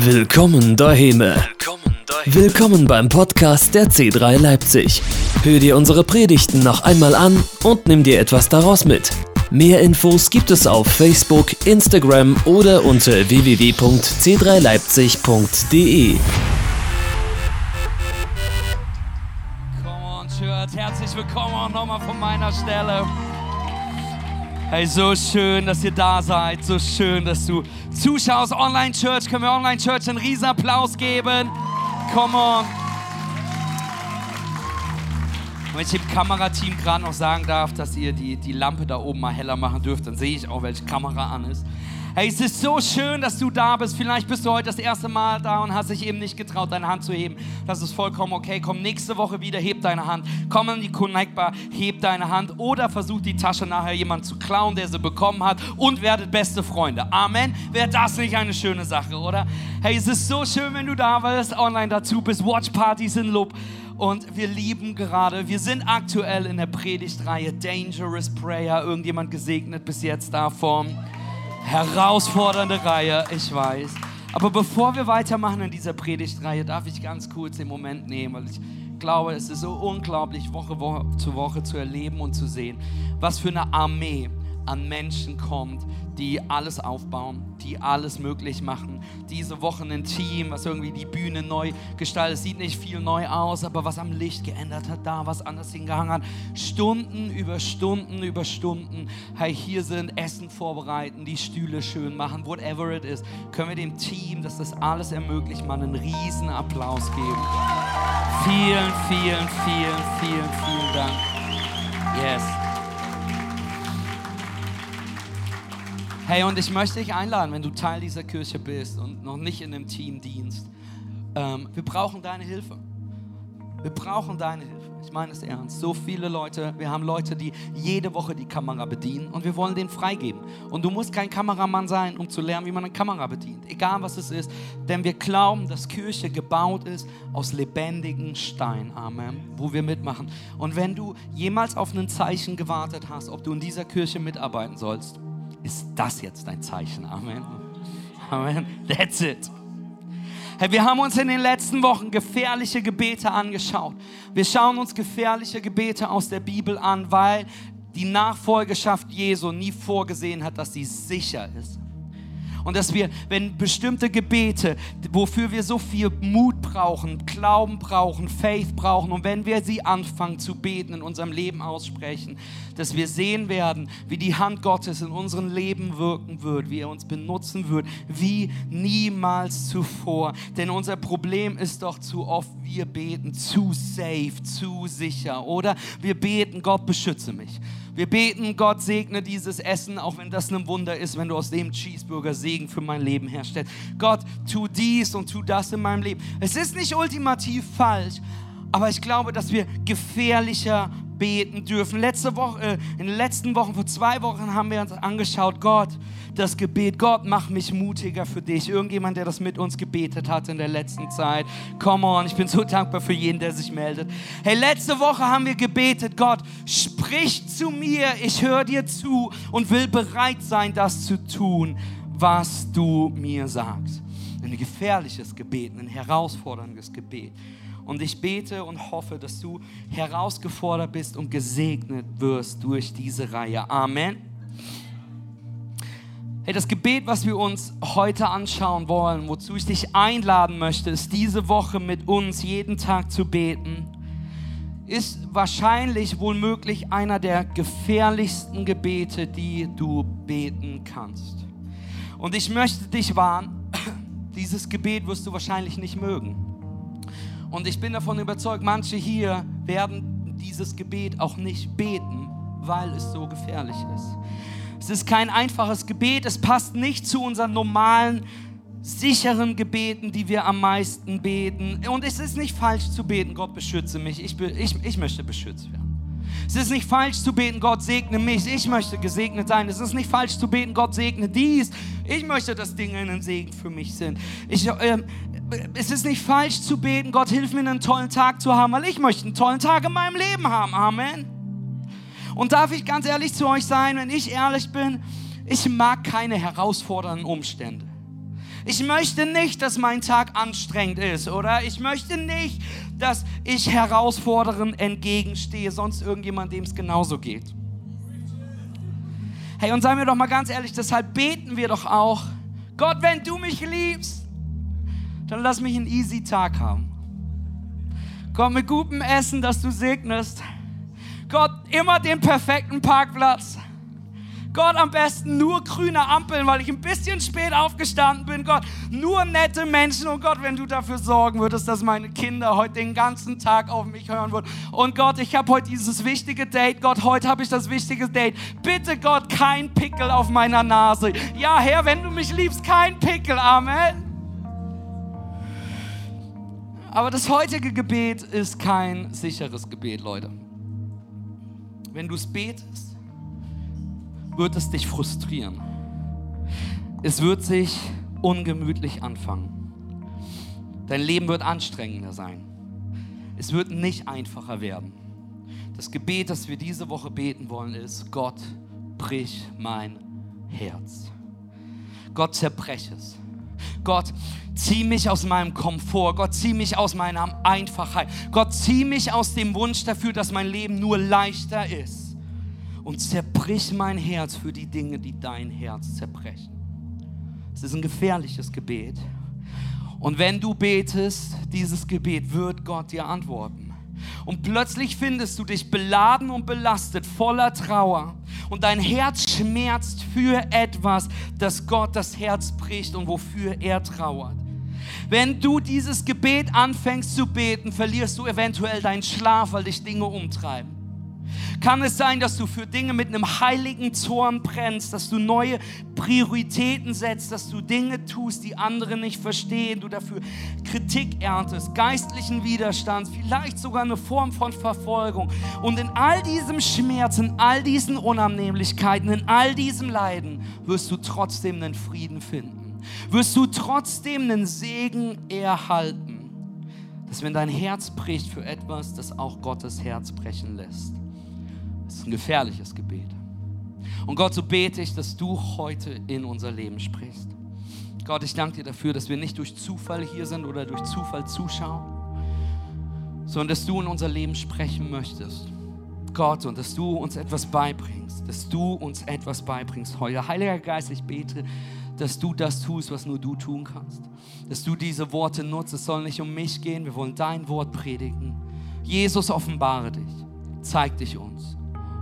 Willkommen daheim. Willkommen beim Podcast der C3 Leipzig. Hör dir unsere Predigten noch einmal an und nimm dir etwas daraus mit. Mehr Infos gibt es auf Facebook, Instagram oder unter www.c3leipzig.de. Come on, Church. Herzlich willkommen auch nochmal von meiner Stelle. Hey, so schön, dass ihr da seid. So schön, dass du zuschaust. Online Church, können wir Online Church einen riesen Applaus geben? Come on. Wenn ich dem Kamerateam gerade noch sagen darf, dass ihr die, die Lampe da oben mal heller machen dürft, dann sehe ich auch, welche Kamera an ist. Hey, es ist so schön, dass du da bist. Vielleicht bist du heute das erste Mal da und hast dich eben nicht getraut, deine Hand zu heben. Das ist vollkommen okay. Komm nächste Woche wieder, heb deine Hand. Komm in die Connect Bar, heb deine Hand. Oder versuch die Tasche nachher jemand zu klauen, der sie bekommen hat und werdet beste Freunde. Amen. Wäre das nicht eine schöne Sache, oder? Hey, es ist so schön, wenn du da bist, online dazu bist. Watchpartys in Lob. Und wir lieben gerade, wir sind aktuell in der Predigtreihe Dangerous Prayer. Irgendjemand gesegnet bis jetzt davon? Herausfordernde Reihe, ich weiß. Aber bevor wir weitermachen in dieser Predigtreihe, darf ich ganz kurz den Moment nehmen, weil ich glaube, es ist so unglaublich, Woche, Woche zu Woche zu erleben und zu sehen, was für eine Armee an Menschen kommt, die alles aufbauen, die alles möglich machen. Diese Wochen ein Team, was irgendwie die Bühne neu gestaltet. Sieht nicht viel neu aus, aber was am Licht geändert hat, da was anders hingehangen hat. Stunden über Stunden über Stunden. Hey, hier sind Essen vorbereiten, die Stühle schön machen, whatever it is. Können wir dem Team, das das alles ermöglicht, mal einen riesen Applaus geben. Vielen, vielen, vielen, vielen, vielen Dank. Yes. Hey, und ich möchte dich einladen, wenn du Teil dieser Kirche bist und noch nicht in einem Team dienst. Ähm, wir brauchen deine Hilfe. Wir brauchen deine Hilfe. Ich meine es ernst. So viele Leute, wir haben Leute, die jede Woche die Kamera bedienen und wir wollen den freigeben. Und du musst kein Kameramann sein, um zu lernen, wie man eine Kamera bedient. Egal was es ist. Denn wir glauben, dass Kirche gebaut ist aus lebendigen Stein. Amen. Wo wir mitmachen. Und wenn du jemals auf ein Zeichen gewartet hast, ob du in dieser Kirche mitarbeiten sollst, ist das jetzt dein Zeichen. Amen. Amen. That's it. Hey, wir haben uns in den letzten Wochen gefährliche Gebete angeschaut. Wir schauen uns gefährliche Gebete aus der Bibel an, weil die Nachfolgeschaft Jesu nie vorgesehen hat, dass sie sicher ist. Und dass wir, wenn bestimmte Gebete, wofür wir so viel Mut brauchen, Glauben brauchen, Faith brauchen, und wenn wir sie anfangen zu beten, in unserem Leben aussprechen, dass wir sehen werden, wie die Hand Gottes in unserem Leben wirken wird, wie er uns benutzen wird, wie niemals zuvor. Denn unser Problem ist doch zu oft, wir beten zu safe, zu sicher, oder? Wir beten, Gott beschütze mich. Wir beten, Gott segne dieses Essen, auch wenn das ein Wunder ist, wenn du aus dem Cheeseburger Segen für mein Leben herstellst. Gott, tu dies und tu das in meinem Leben. Es ist nicht ultimativ falsch, aber ich glaube, dass wir gefährlicher beten dürfen. Letzte Woche, äh, in den letzten Wochen, vor zwei Wochen haben wir uns angeschaut, Gott, das Gebet, Gott, mach mich mutiger für dich. Irgendjemand, der das mit uns gebetet hat in der letzten Zeit. Come on, ich bin so dankbar für jeden, der sich meldet. Hey, letzte Woche haben wir gebetet, Gott, sprich zu mir, ich höre dir zu und will bereit sein, das zu tun, was du mir sagst. Ein gefährliches Gebet, ein herausforderndes Gebet. Und ich bete und hoffe, dass du herausgefordert bist und gesegnet wirst durch diese Reihe. Amen. Hey, das Gebet, was wir uns heute anschauen wollen, wozu ich dich einladen möchte, ist diese Woche mit uns jeden Tag zu beten, ist wahrscheinlich wohl möglich einer der gefährlichsten Gebete, die du beten kannst. Und ich möchte dich warnen, dieses Gebet wirst du wahrscheinlich nicht mögen. Und ich bin davon überzeugt, manche hier werden dieses Gebet auch nicht beten, weil es so gefährlich ist. Es ist kein einfaches Gebet, es passt nicht zu unseren normalen, sicheren Gebeten, die wir am meisten beten. Und es ist nicht falsch zu beten, Gott beschütze mich, ich, ich, ich möchte beschützt werden. Es ist nicht falsch zu beten, Gott segne mich, ich möchte gesegnet sein. Es ist nicht falsch zu beten, Gott segne dies, ich möchte, dass Dinge ein Segen für mich sind. Ich, äh, es ist nicht falsch zu beten, Gott hilf mir einen tollen Tag zu haben, weil ich möchte einen tollen Tag in meinem Leben haben. Amen. Und darf ich ganz ehrlich zu euch sein, wenn ich ehrlich bin, ich mag keine herausfordernden Umstände. Ich möchte nicht, dass mein Tag anstrengend ist, oder? Ich möchte nicht, dass ich Herausforderungen entgegenstehe, sonst irgendjemand, dem es genauso geht. Hey, und seien wir doch mal ganz ehrlich, deshalb beten wir doch auch, Gott, wenn du mich liebst, dann lass mich einen easy Tag haben. Gott, mit gutem Essen, das du segnest. Gott, immer den perfekten Parkplatz. Gott, am besten nur grüne Ampeln, weil ich ein bisschen spät aufgestanden bin. Gott, nur nette Menschen. Und Gott, wenn du dafür sorgen würdest, dass meine Kinder heute den ganzen Tag auf mich hören würden. Und Gott, ich habe heute dieses wichtige Date. Gott, heute habe ich das wichtige Date. Bitte, Gott, kein Pickel auf meiner Nase. Ja, Herr, wenn du mich liebst, kein Pickel. Amen. Aber das heutige Gebet ist kein sicheres Gebet, Leute. Wenn du es betest, wird es dich frustrieren. Es wird sich ungemütlich anfangen. Dein Leben wird anstrengender sein. Es wird nicht einfacher werden. Das Gebet, das wir diese Woche beten wollen, ist, Gott, brich mein Herz. Gott, zerbrech es. Gott, zieh mich aus meinem Komfort. Gott, zieh mich aus meiner Einfachheit. Gott, zieh mich aus dem Wunsch dafür, dass mein Leben nur leichter ist. Und zerbrich mein Herz für die Dinge, die dein Herz zerbrechen. Es ist ein gefährliches Gebet. Und wenn du betest, dieses Gebet wird Gott dir antworten. Und plötzlich findest du dich beladen und belastet, voller Trauer. Und dein Herz schmerzt für etwas, das Gott das Herz bricht und wofür er trauert. Wenn du dieses Gebet anfängst zu beten, verlierst du eventuell deinen Schlaf, weil dich Dinge umtreiben. Kann es sein, dass du für Dinge mit einem heiligen Zorn brennst, dass du neue Prioritäten setzt, dass du Dinge tust, die andere nicht verstehen, du dafür Kritik erntest, geistlichen Widerstand, vielleicht sogar eine Form von Verfolgung. Und in all diesem Schmerz, in all diesen Unannehmlichkeiten, in all diesem Leiden wirst du trotzdem einen Frieden finden. Wirst du trotzdem einen Segen erhalten dass wenn dein Herz bricht für etwas, das auch Gottes Herz brechen lässt. Ist ein gefährliches Gebet. Und Gott, so bete ich, dass du heute in unser Leben sprichst. Gott, ich danke dir dafür, dass wir nicht durch Zufall hier sind oder durch Zufall zuschauen, sondern dass du in unser Leben sprechen möchtest. Gott, und dass du uns etwas beibringst, dass du uns etwas beibringst heute. Heiliger Geist, ich bete, dass du das tust, was nur du tun kannst. Dass du diese Worte nutzt. Es soll nicht um mich gehen, wir wollen dein Wort predigen. Jesus, offenbare dich, zeig dich uns.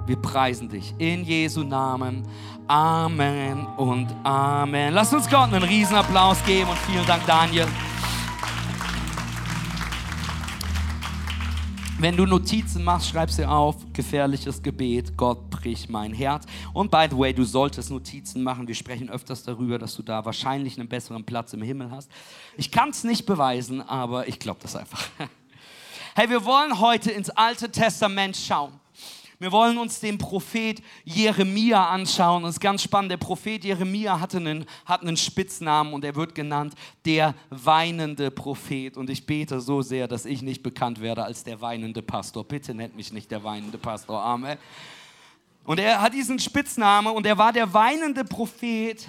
Wir preisen dich in Jesu Namen. Amen und Amen. Lass uns Gott einen Riesenapplaus geben und vielen Dank, Daniel. Wenn du Notizen machst, schreib sie auf. Gefährliches Gebet, Gott brich mein Herz. Und by the way, du solltest Notizen machen. Wir sprechen öfters darüber, dass du da wahrscheinlich einen besseren Platz im Himmel hast. Ich kann es nicht beweisen, aber ich glaube das einfach. Hey, wir wollen heute ins Alte Testament schauen. Wir wollen uns den Prophet Jeremia anschauen. Das ist ganz spannend. Der Prophet Jeremia hatte einen, hat einen Spitznamen und er wird genannt der weinende Prophet. Und ich bete so sehr, dass ich nicht bekannt werde als der weinende Pastor. Bitte nennt mich nicht der weinende Pastor. Amen. Und er hat diesen Spitznamen und er war der weinende Prophet,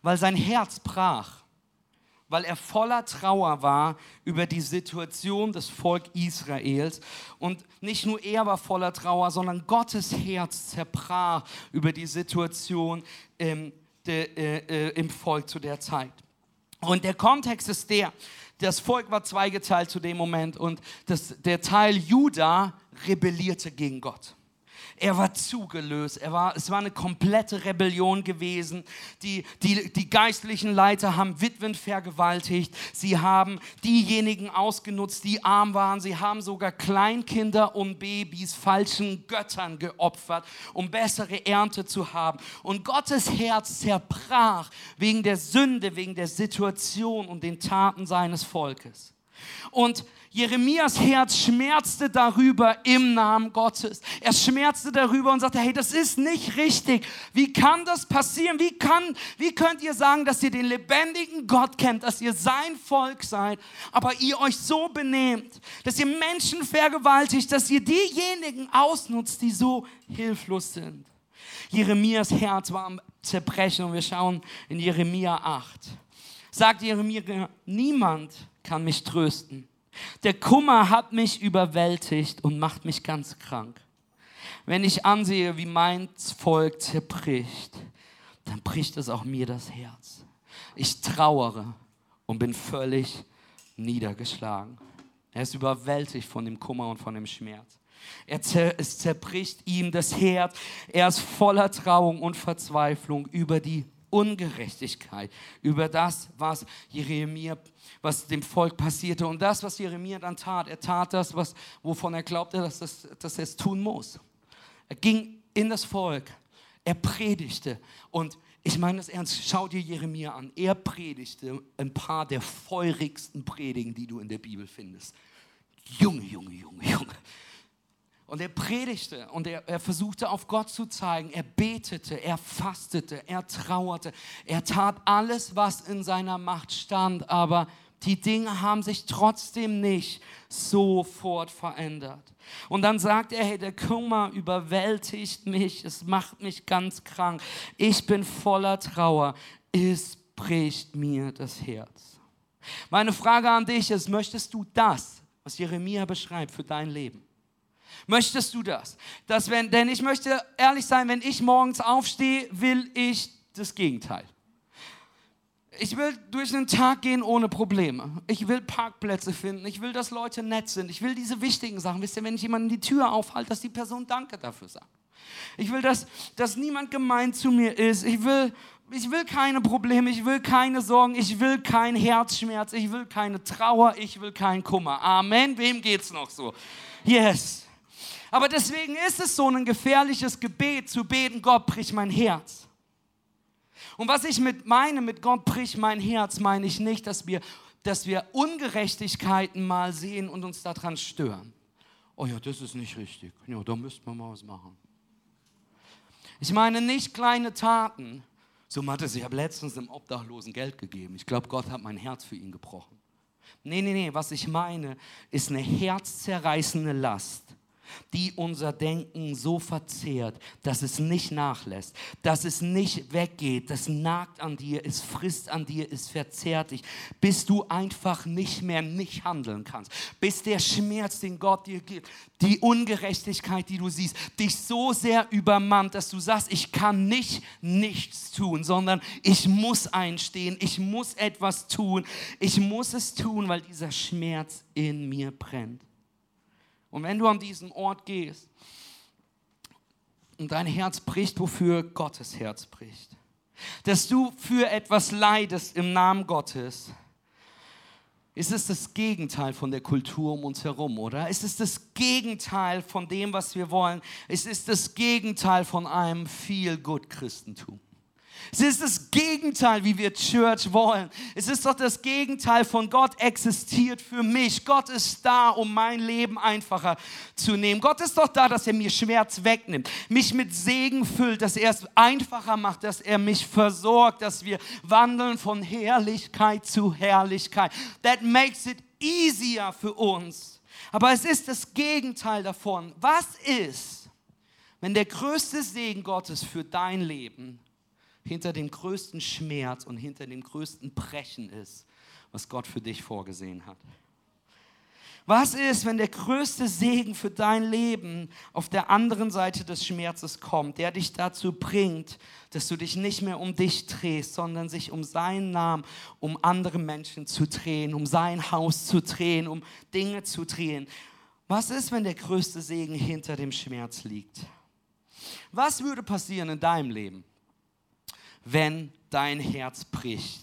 weil sein Herz brach weil er voller Trauer war über die Situation des Volk Israels. Und nicht nur er war voller Trauer, sondern Gottes Herz zerbrach über die Situation im, de, äh, äh, im Volk zu der Zeit. Und der Kontext ist der, das Volk war zweigeteilt zu dem Moment und das, der Teil Juda rebellierte gegen Gott. Er war zugelöst. Er war, es war eine komplette Rebellion gewesen. Die, die, die geistlichen Leiter haben Witwen vergewaltigt. Sie haben diejenigen ausgenutzt, die arm waren. Sie haben sogar Kleinkinder und Babys falschen Göttern geopfert, um bessere Ernte zu haben. Und Gottes Herz zerbrach wegen der Sünde, wegen der Situation und den Taten seines Volkes. Und Jeremias Herz schmerzte darüber im Namen Gottes. Er schmerzte darüber und sagte, hey, das ist nicht richtig. Wie kann das passieren? Wie, kann, wie könnt ihr sagen, dass ihr den lebendigen Gott kennt, dass ihr sein Volk seid, aber ihr euch so benehmt, dass ihr Menschen vergewaltigt, dass ihr diejenigen ausnutzt, die so hilflos sind? Jeremias Herz war am Zerbrechen und wir schauen in Jeremia 8. sagt Jeremia, niemand kann mich trösten. Der Kummer hat mich überwältigt und macht mich ganz krank. Wenn ich ansehe, wie mein Volk zerbricht, dann bricht es auch mir das Herz. Ich trauere und bin völlig niedergeschlagen. Er ist überwältigt von dem Kummer und von dem Schmerz. Er zer es zerbricht ihm das Herz. Er ist voller Trauung und Verzweiflung über die Ungerechtigkeit, über das, was Jeremia, was dem Volk passierte und das, was Jeremia dann tat. Er tat das, was, wovon er glaubte, dass, das, dass er es tun muss. Er ging in das Volk, er predigte und ich meine das ernst, schau dir Jeremia an. Er predigte ein paar der feurigsten Predigen, die du in der Bibel findest. Junge, Junge, Junge, Junge. Und er predigte und er, er, versuchte auf Gott zu zeigen. Er betete, er fastete, er trauerte. Er tat alles, was in seiner Macht stand, aber die Dinge haben sich trotzdem nicht sofort verändert. Und dann sagt er, hey, der Kummer überwältigt mich, es macht mich ganz krank. Ich bin voller Trauer, es bricht mir das Herz. Meine Frage an dich ist, möchtest du das, was Jeremia beschreibt, für dein Leben? Möchtest du das? das wenn, denn ich möchte ehrlich sein, wenn ich morgens aufstehe, will ich das Gegenteil. Ich will durch den Tag gehen ohne Probleme. Ich will Parkplätze finden. Ich will, dass Leute nett sind. Ich will diese wichtigen Sachen. Wisst ihr, wenn ich jemanden die Tür aufhalte, dass die Person Danke dafür sagt. Ich will, dass, dass niemand gemein zu mir ist. Ich will, ich will keine Probleme. Ich will keine Sorgen. Ich will keinen Herzschmerz. Ich will keine Trauer. Ich will keinen Kummer. Amen. Wem geht's noch so? Yes. Aber deswegen ist es so ein gefährliches Gebet zu beten, Gott, brich mein Herz. Und was ich mit meine, mit Gott bricht mein Herz, meine ich nicht, dass wir, dass wir Ungerechtigkeiten mal sehen und uns daran stören. Oh ja, das ist nicht richtig. Ja, da müsste man mal was machen. Ich meine nicht kleine Taten. So Matthias, ich habe letztens einem Obdachlosen Geld gegeben. Ich glaube, Gott hat mein Herz für ihn gebrochen. Nee, nee, nee, was ich meine, ist eine herzzerreißende Last die unser Denken so verzehrt, dass es nicht nachlässt, dass es nicht weggeht, das nagt an dir, es frisst an dir, es verzehrt dich, bis du einfach nicht mehr nicht handeln kannst, bis der Schmerz, den Gott dir gibt, die Ungerechtigkeit, die du siehst, dich so sehr übermannt, dass du sagst, ich kann nicht nichts tun, sondern ich muss einstehen, ich muss etwas tun, ich muss es tun, weil dieser Schmerz in mir brennt. Und wenn du an diesen Ort gehst und dein Herz bricht, wofür Gottes Herz bricht, dass du für etwas leidest im Namen Gottes, ist es das Gegenteil von der Kultur um uns herum, oder? Ist es das Gegenteil von dem, was wir wollen? Es ist das Gegenteil von einem viel gut Christentum. Es ist das Gegenteil, wie wir Church wollen. Es ist doch das Gegenteil von Gott existiert für mich. Gott ist da, um mein Leben einfacher zu nehmen. Gott ist doch da, dass er mir Schmerz wegnimmt, mich mit Segen füllt, dass er es einfacher macht, dass er mich versorgt, dass wir wandeln von Herrlichkeit zu Herrlichkeit. That makes it easier für uns. Aber es ist das Gegenteil davon. Was ist, wenn der größte Segen Gottes für dein Leben hinter dem größten Schmerz und hinter dem größten Brechen ist, was Gott für dich vorgesehen hat. Was ist, wenn der größte Segen für dein Leben auf der anderen Seite des Schmerzes kommt, der dich dazu bringt, dass du dich nicht mehr um dich drehst, sondern sich um seinen Namen, um andere Menschen zu drehen, um sein Haus zu drehen, um Dinge zu drehen? Was ist, wenn der größte Segen hinter dem Schmerz liegt? Was würde passieren in deinem Leben? Wenn dein Herz bricht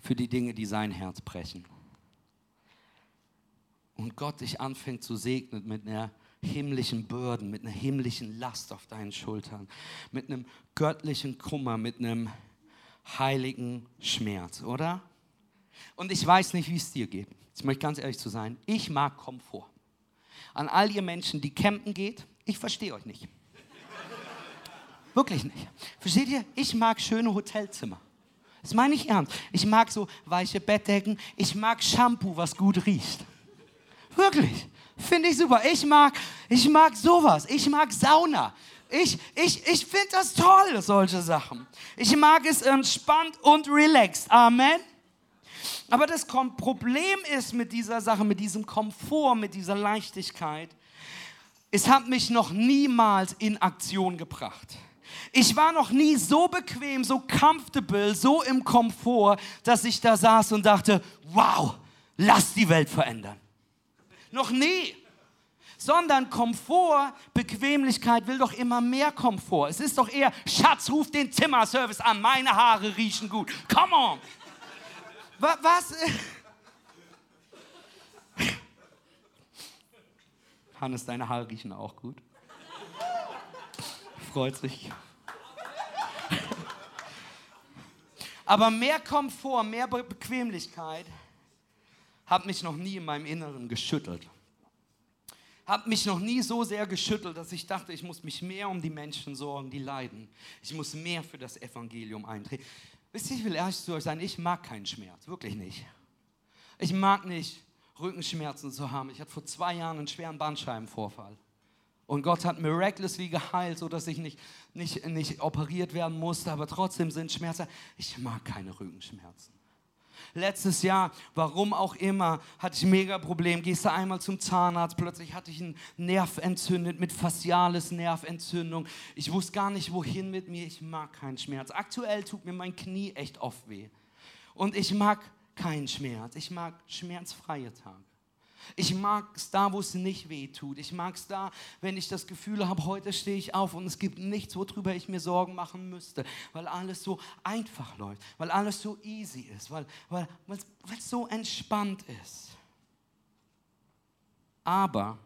für die Dinge, die sein Herz brechen. Und Gott dich anfängt zu segnen mit einer himmlischen Bürden, mit einer himmlischen Last auf deinen Schultern, mit einem göttlichen Kummer, mit einem heiligen Schmerz, oder? Und ich weiß nicht, wie es dir geht. Ich möchte ganz ehrlich zu sein. Ich mag Komfort. An all ihr Menschen, die campen geht, ich verstehe euch nicht. Wirklich nicht. Versteht ihr? Ich mag schöne Hotelzimmer. Das meine ich ernst. Ich mag so weiche Bettdecken. Ich mag Shampoo, was gut riecht. Wirklich. Finde ich super. Ich mag, ich mag sowas. Ich mag Sauna. Ich, ich, ich finde das toll, solche Sachen. Ich mag es entspannt und relaxed. Amen. Aber das Problem ist mit dieser Sache, mit diesem Komfort, mit dieser Leichtigkeit, es hat mich noch niemals in Aktion gebracht. Ich war noch nie so bequem, so comfortable, so im Komfort, dass ich da saß und dachte, wow, lass die Welt verändern. Noch nie. Sondern Komfort, Bequemlichkeit will doch immer mehr Komfort. Es ist doch eher, Schatz, ruf den Zimmerservice an, meine Haare riechen gut. Come on. Was? Hannes, deine Haare riechen auch gut. Freut sich. Aber mehr Komfort, mehr Be Bequemlichkeit hat mich noch nie in meinem Inneren geschüttelt. Hat mich noch nie so sehr geschüttelt, dass ich dachte, ich muss mich mehr um die Menschen sorgen, die leiden. Ich muss mehr für das Evangelium eintreten. Wisst ihr, ich will ehrlich zu euch sein, ich mag keinen Schmerz, wirklich nicht. Ich mag nicht Rückenschmerzen zu haben. Ich hatte vor zwei Jahren einen schweren Bandscheibenvorfall. Und Gott hat miraculously geheilt, sodass ich nicht, nicht, nicht operiert werden musste, aber trotzdem sind Schmerzen. Ich mag keine Rückenschmerzen. Letztes Jahr, warum auch immer, hatte ich mega Problem. Gehst du einmal zum Zahnarzt, plötzlich hatte ich einen Nerv entzündet mit faciales Nerventzündung. Ich wusste gar nicht, wohin mit mir. Ich mag keinen Schmerz. Aktuell tut mir mein Knie echt oft weh. Und ich mag keinen Schmerz. Ich mag schmerzfreie Tage. Ich mag es da, wo es nicht weh tut. Ich mag es da, wenn ich das Gefühl habe, heute stehe ich auf und es gibt nichts, worüber ich mir Sorgen machen müsste, weil alles so einfach läuft, weil alles so easy ist, weil, weil, weil es so entspannt ist. Aber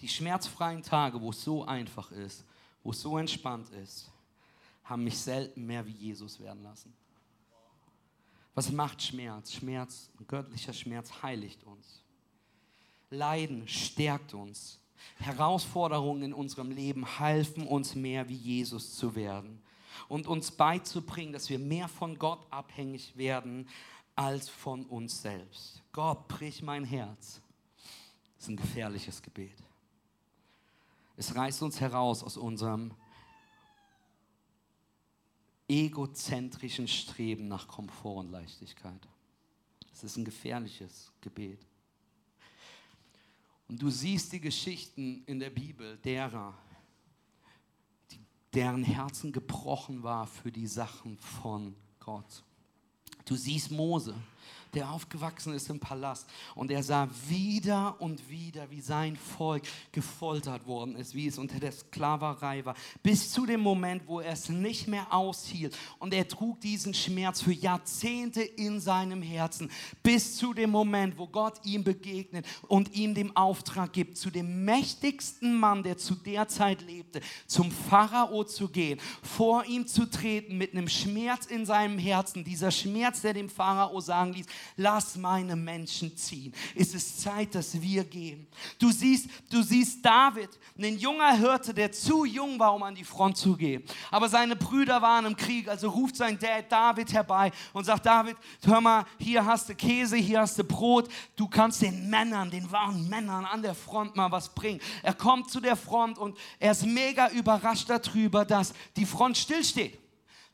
die schmerzfreien Tage, wo es so einfach ist, wo es so entspannt ist, haben mich selten mehr wie Jesus werden lassen. Was macht Schmerz? Schmerz, göttlicher Schmerz heiligt uns. Leiden stärkt uns. Herausforderungen in unserem Leben halfen uns mehr wie Jesus zu werden und uns beizubringen, dass wir mehr von Gott abhängig werden als von uns selbst. Gott, brich mein Herz. Das ist ein gefährliches Gebet. Es reißt uns heraus aus unserem egozentrischen Streben nach Komfort und Leichtigkeit. Das ist ein gefährliches Gebet. Und du siehst die Geschichten in der Bibel derer, die, deren Herzen gebrochen war für die Sachen von Gott. Du siehst Mose, der aufgewachsen ist im Palast. Und er sah wieder und wieder, wie sein Volk gefoltert worden ist, wie es unter der Sklaverei war, bis zu dem Moment, wo er es nicht mehr aushielt. Und er trug diesen Schmerz für Jahrzehnte in seinem Herzen, bis zu dem Moment, wo Gott ihm begegnet und ihm den Auftrag gibt, zu dem mächtigsten Mann, der zu der Zeit lebte, zum Pharao zu gehen, vor ihm zu treten mit einem Schmerz in seinem Herzen, dieser Schmerz, der dem Pharao sagen ließ, lass meine Menschen ziehen. Es ist Zeit, dass wir gehen. Du siehst, du siehst David, ein junger Hirte, der zu jung war, um an die Front zu gehen. Aber seine Brüder waren im Krieg, also ruft sein Dad David herbei und sagt, David, hör mal, hier hast du Käse, hier hast du Brot. Du kannst den Männern, den wahren Männern an der Front mal was bringen. Er kommt zu der Front und er ist mega überrascht darüber, dass die Front stillsteht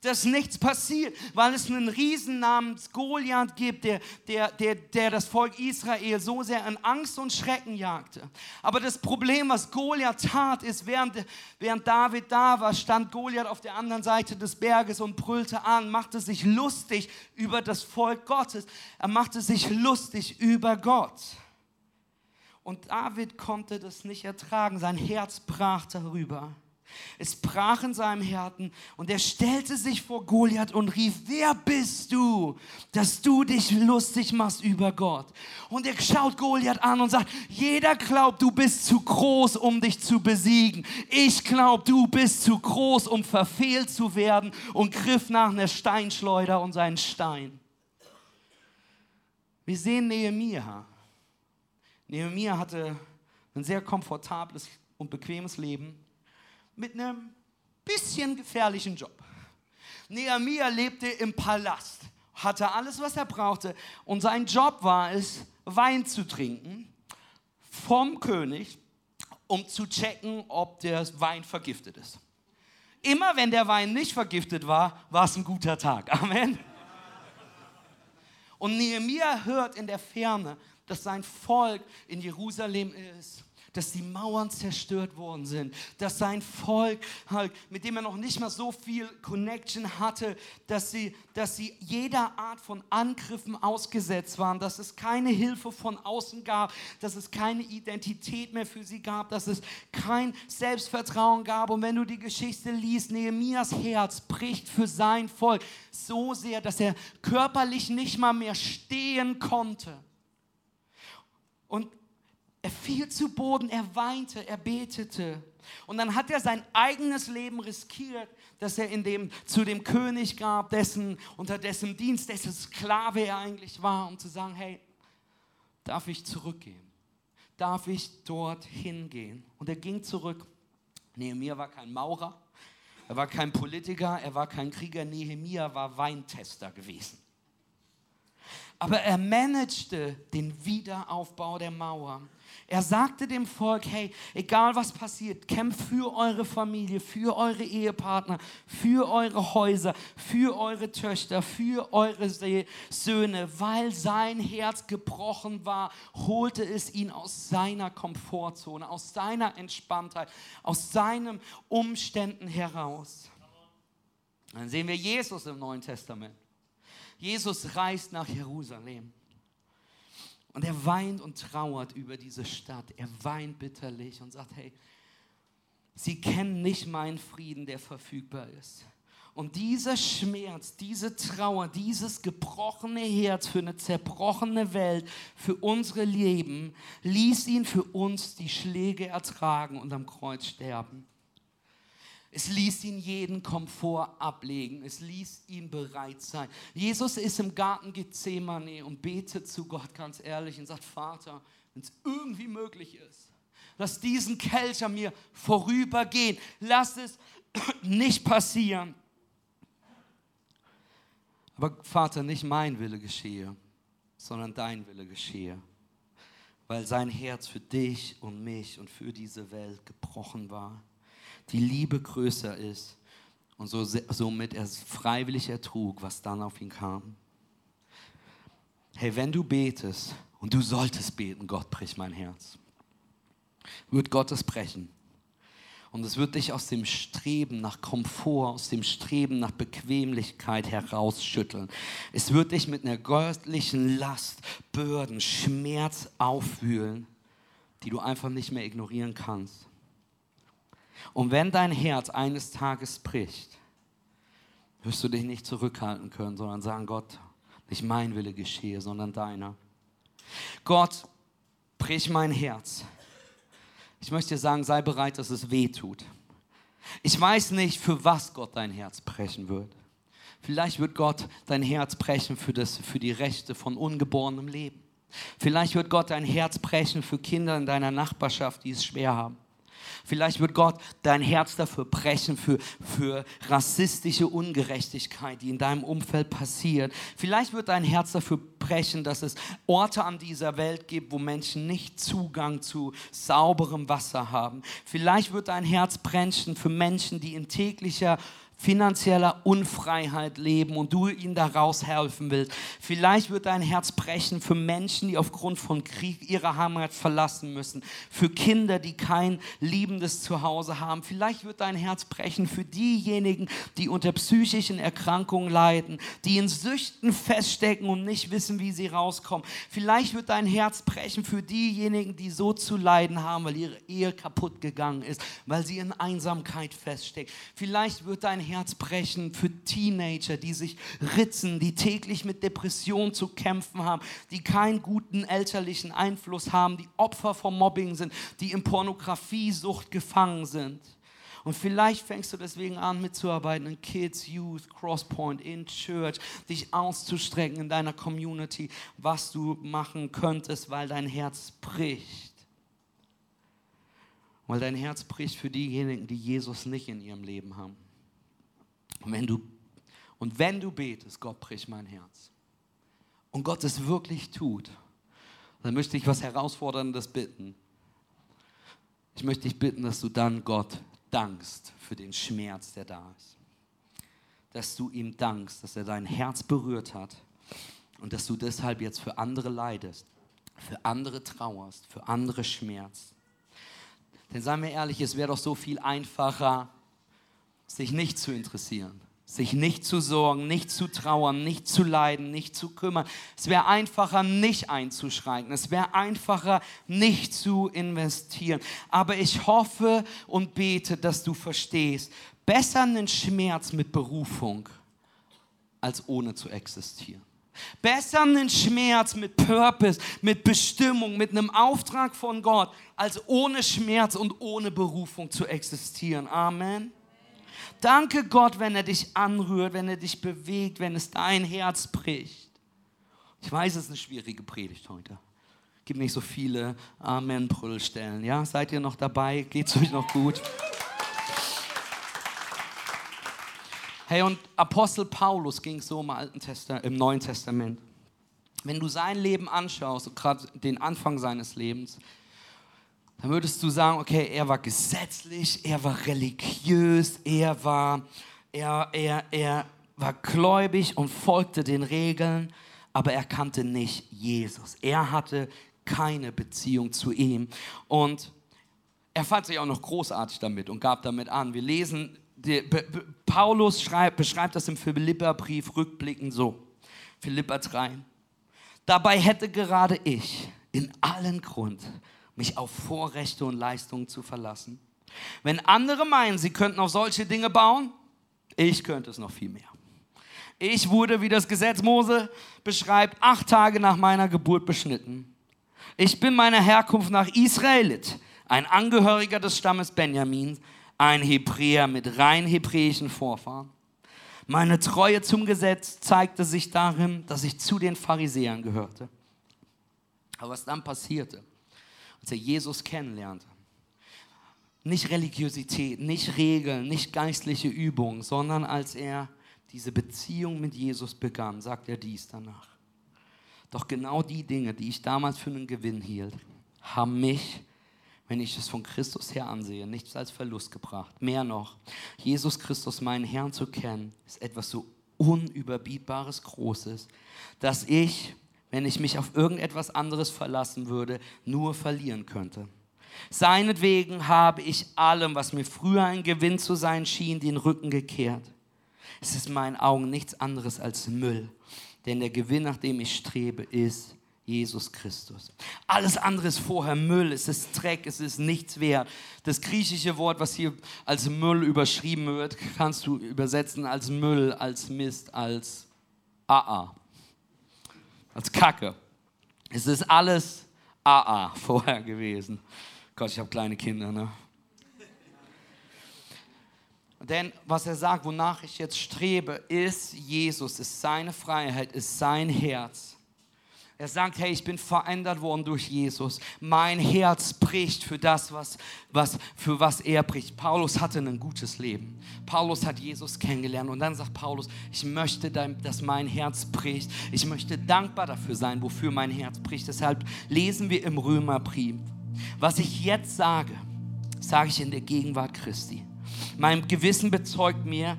dass nichts passiert, weil es einen Riesen namens Goliath gibt, der, der, der, der das Volk Israel so sehr in Angst und Schrecken jagte. Aber das Problem, was Goliath tat, ist, während, während David da war, stand Goliath auf der anderen Seite des Berges und brüllte an, machte sich lustig über das Volk Gottes. Er machte sich lustig über Gott. Und David konnte das nicht ertragen, sein Herz brach darüber. Es brach in seinem Herzen und er stellte sich vor Goliath und rief, wer bist du, dass du dich lustig machst über Gott? Und er schaut Goliath an und sagt, jeder glaubt, du bist zu groß, um dich zu besiegen. Ich glaube, du bist zu groß, um verfehlt zu werden und griff nach einer Steinschleuder und seinen Stein. Wir sehen Nehemiah. Nehemiah hatte ein sehr komfortables und bequemes Leben mit einem bisschen gefährlichen Job. Nehemiah lebte im Palast, hatte alles, was er brauchte und sein Job war es, Wein zu trinken vom König um zu checken, ob der Wein vergiftet ist. Immer wenn der Wein nicht vergiftet war, war es ein guter Tag. Amen. Und Nehemiah hört in der Ferne, dass sein Volk in Jerusalem ist dass die Mauern zerstört worden sind, dass sein Volk, halt, mit dem er noch nicht mal so viel Connection hatte, dass sie, dass sie jeder Art von Angriffen ausgesetzt waren, dass es keine Hilfe von außen gab, dass es keine Identität mehr für sie gab, dass es kein Selbstvertrauen gab. Und wenn du die Geschichte liest, Nehemias Herz bricht für sein Volk so sehr, dass er körperlich nicht mal mehr stehen konnte. Er fiel zu Boden, er weinte, er betete. Und dann hat er sein eigenes Leben riskiert, dass er in dem, zu dem König gab, dessen, unter dessen Dienst, dessen Sklave er eigentlich war, um zu sagen, hey, darf ich zurückgehen? Darf ich dorthin gehen? Und er ging zurück. Nehemiah war kein Maurer, er war kein Politiker, er war kein Krieger. Nehemiah war Weintester gewesen. Aber er managte den Wiederaufbau der Mauer. Er sagte dem Volk, hey, egal was passiert, kämpft für eure Familie, für eure Ehepartner, für eure Häuser, für eure Töchter, für eure Söhne, weil sein Herz gebrochen war, holte es ihn aus seiner Komfortzone, aus seiner Entspanntheit, aus seinen Umständen heraus. Dann sehen wir Jesus im Neuen Testament. Jesus reist nach Jerusalem. Und er weint und trauert über diese Stadt. Er weint bitterlich und sagt, hey, sie kennen nicht meinen Frieden, der verfügbar ist. Und dieser Schmerz, diese Trauer, dieses gebrochene Herz für eine zerbrochene Welt, für unsere Leben, ließ ihn für uns die Schläge ertragen und am Kreuz sterben. Es ließ ihn jeden Komfort ablegen. Es ließ ihn bereit sein. Jesus ist im Garten Gethsemane und betet zu Gott ganz ehrlich und sagt, Vater, wenn es irgendwie möglich ist, lass diesen Kelch an mir vorübergehen. Lass es nicht passieren. Aber Vater, nicht mein Wille geschehe, sondern dein Wille geschehe. Weil sein Herz für dich und mich und für diese Welt gebrochen war die Liebe größer ist und so, somit er freiwillig ertrug, was dann auf ihn kam. Hey, wenn du betest, und du solltest beten, Gott brich mein Herz, wird Gott es brechen. Und es wird dich aus dem Streben nach Komfort, aus dem Streben nach Bequemlichkeit herausschütteln. Es wird dich mit einer göttlichen Last, Bürden, Schmerz aufwühlen, die du einfach nicht mehr ignorieren kannst. Und wenn dein Herz eines Tages bricht, wirst du dich nicht zurückhalten können, sondern sagen, Gott, nicht mein Wille geschehe, sondern deiner. Gott, brich mein Herz. Ich möchte dir sagen, sei bereit, dass es weh tut. Ich weiß nicht, für was Gott dein Herz brechen wird. Vielleicht wird Gott dein Herz brechen für, das, für die Rechte von ungeborenem Leben. Vielleicht wird Gott dein Herz brechen für Kinder in deiner Nachbarschaft, die es schwer haben. Vielleicht wird Gott dein Herz dafür brechen, für, für rassistische Ungerechtigkeit, die in deinem Umfeld passiert. Vielleicht wird dein Herz dafür brechen, dass es Orte an dieser Welt gibt, wo Menschen nicht Zugang zu sauberem Wasser haben. Vielleicht wird dein Herz brechen für Menschen, die in täglicher finanzieller Unfreiheit leben und du ihnen daraus helfen willst. Vielleicht wird dein Herz brechen für Menschen, die aufgrund von Krieg ihre Heimat verlassen müssen, für Kinder, die kein liebendes Zuhause haben. Vielleicht wird dein Herz brechen für diejenigen, die unter psychischen Erkrankungen leiden, die in Süchten feststecken und nicht wissen, wie sie rauskommen. Vielleicht wird dein Herz brechen für diejenigen, die so zu leiden haben, weil ihre Ehe kaputt gegangen ist, weil sie in Einsamkeit feststecken. Vielleicht wird dein Herz brechen für Teenager, die sich ritzen, die täglich mit Depressionen zu kämpfen haben, die keinen guten elterlichen Einfluss haben, die Opfer von Mobbing sind, die in Pornografiesucht gefangen sind. Und vielleicht fängst du deswegen an mitzuarbeiten in Kids, Youth, Crosspoint, in Church, dich auszustrecken in deiner Community, was du machen könntest, weil dein Herz bricht. Weil dein Herz bricht für diejenigen, die Jesus nicht in ihrem Leben haben. Und wenn du, und wenn du betest, Gott bricht mein Herz, und Gott es wirklich tut, dann möchte ich was Herausforderndes bitten. Ich möchte dich bitten, dass du dann Gott dankst für den Schmerz, der da ist. Dass du ihm dankst, dass er dein Herz berührt hat und dass du deshalb jetzt für andere leidest, für andere trauerst, für andere schmerzt. Denn seien wir ehrlich, es wäre doch so viel einfacher, sich nicht zu interessieren, sich nicht zu sorgen, nicht zu trauern, nicht zu leiden, nicht zu kümmern. Es wäre einfacher, nicht einzuschreiten. Es wäre einfacher, nicht zu investieren. Aber ich hoffe und bete, dass du verstehst, besser einen Schmerz mit Berufung, als ohne zu existieren. Besser einen Schmerz mit Purpose, mit Bestimmung, mit einem Auftrag von Gott, als ohne Schmerz und ohne Berufung zu existieren. Amen. Danke Gott, wenn er dich anrührt, wenn er dich bewegt, wenn es dein Herz bricht. Ich weiß, es ist eine schwierige Predigt heute. Gibt nicht so viele Amen-Brüllstellen. Ja? Seid ihr noch dabei? Geht es euch noch gut? Hey, und Apostel Paulus ging so im, Alten Testament, im Neuen Testament. Wenn du sein Leben anschaust, gerade den Anfang seines Lebens, dann würdest du sagen, okay, er war gesetzlich, er war religiös, er war, er, er, er war gläubig und folgte den Regeln, aber er kannte nicht Jesus. Er hatte keine Beziehung zu ihm. Und er fand sich auch noch großartig damit und gab damit an. Wir lesen die, Paulus schreibt, beschreibt das im Philipperbrief rückblickend so. Philippa 3. Dabei hätte gerade ich in allen Grund, mich auf Vorrechte und Leistungen zu verlassen. Wenn andere meinen, sie könnten auf solche Dinge bauen, ich könnte es noch viel mehr. Ich wurde, wie das Gesetz Mose beschreibt, acht Tage nach meiner Geburt beschnitten. Ich bin meiner Herkunft nach Israelit, ein Angehöriger des Stammes Benjamin, ein Hebräer mit rein hebräischen Vorfahren. Meine Treue zum Gesetz zeigte sich darin, dass ich zu den Pharisäern gehörte. Aber was dann passierte, als er Jesus kennenlernte, nicht Religiosität, nicht Regeln, nicht geistliche Übungen, sondern als er diese Beziehung mit Jesus begann, sagt er dies danach. Doch genau die Dinge, die ich damals für einen Gewinn hielt, haben mich wenn ich es von Christus her ansehe, nichts als Verlust gebracht. Mehr noch, Jesus Christus, meinen Herrn zu kennen, ist etwas so unüberbietbares Großes, dass ich, wenn ich mich auf irgendetwas anderes verlassen würde, nur verlieren könnte. Seinetwegen habe ich allem, was mir früher ein Gewinn zu sein schien, den Rücken gekehrt. Es ist in meinen Augen nichts anderes als Müll, denn der Gewinn, nach dem ich strebe, ist Jesus Christus. Alles andere ist vorher Müll, es ist Dreck, es ist nichts wert. Das griechische Wort, was hier als Müll überschrieben wird, kannst du übersetzen als Müll, als Mist, als AA, als Kacke. Es ist alles AA vorher gewesen. Gott, ich habe kleine Kinder, ne? Denn was er sagt, wonach ich jetzt strebe, ist Jesus, ist seine Freiheit, ist sein Herz. Er sagt, hey, ich bin verändert worden durch Jesus. Mein Herz bricht für das, was, was, für was er bricht. Paulus hatte ein gutes Leben. Paulus hat Jesus kennengelernt und dann sagt Paulus, ich möchte, dass mein Herz bricht. Ich möchte dankbar dafür sein, wofür mein Herz bricht. Deshalb lesen wir im Römerbrief, was ich jetzt sage, sage ich in der Gegenwart Christi. Mein Gewissen bezeugt mir,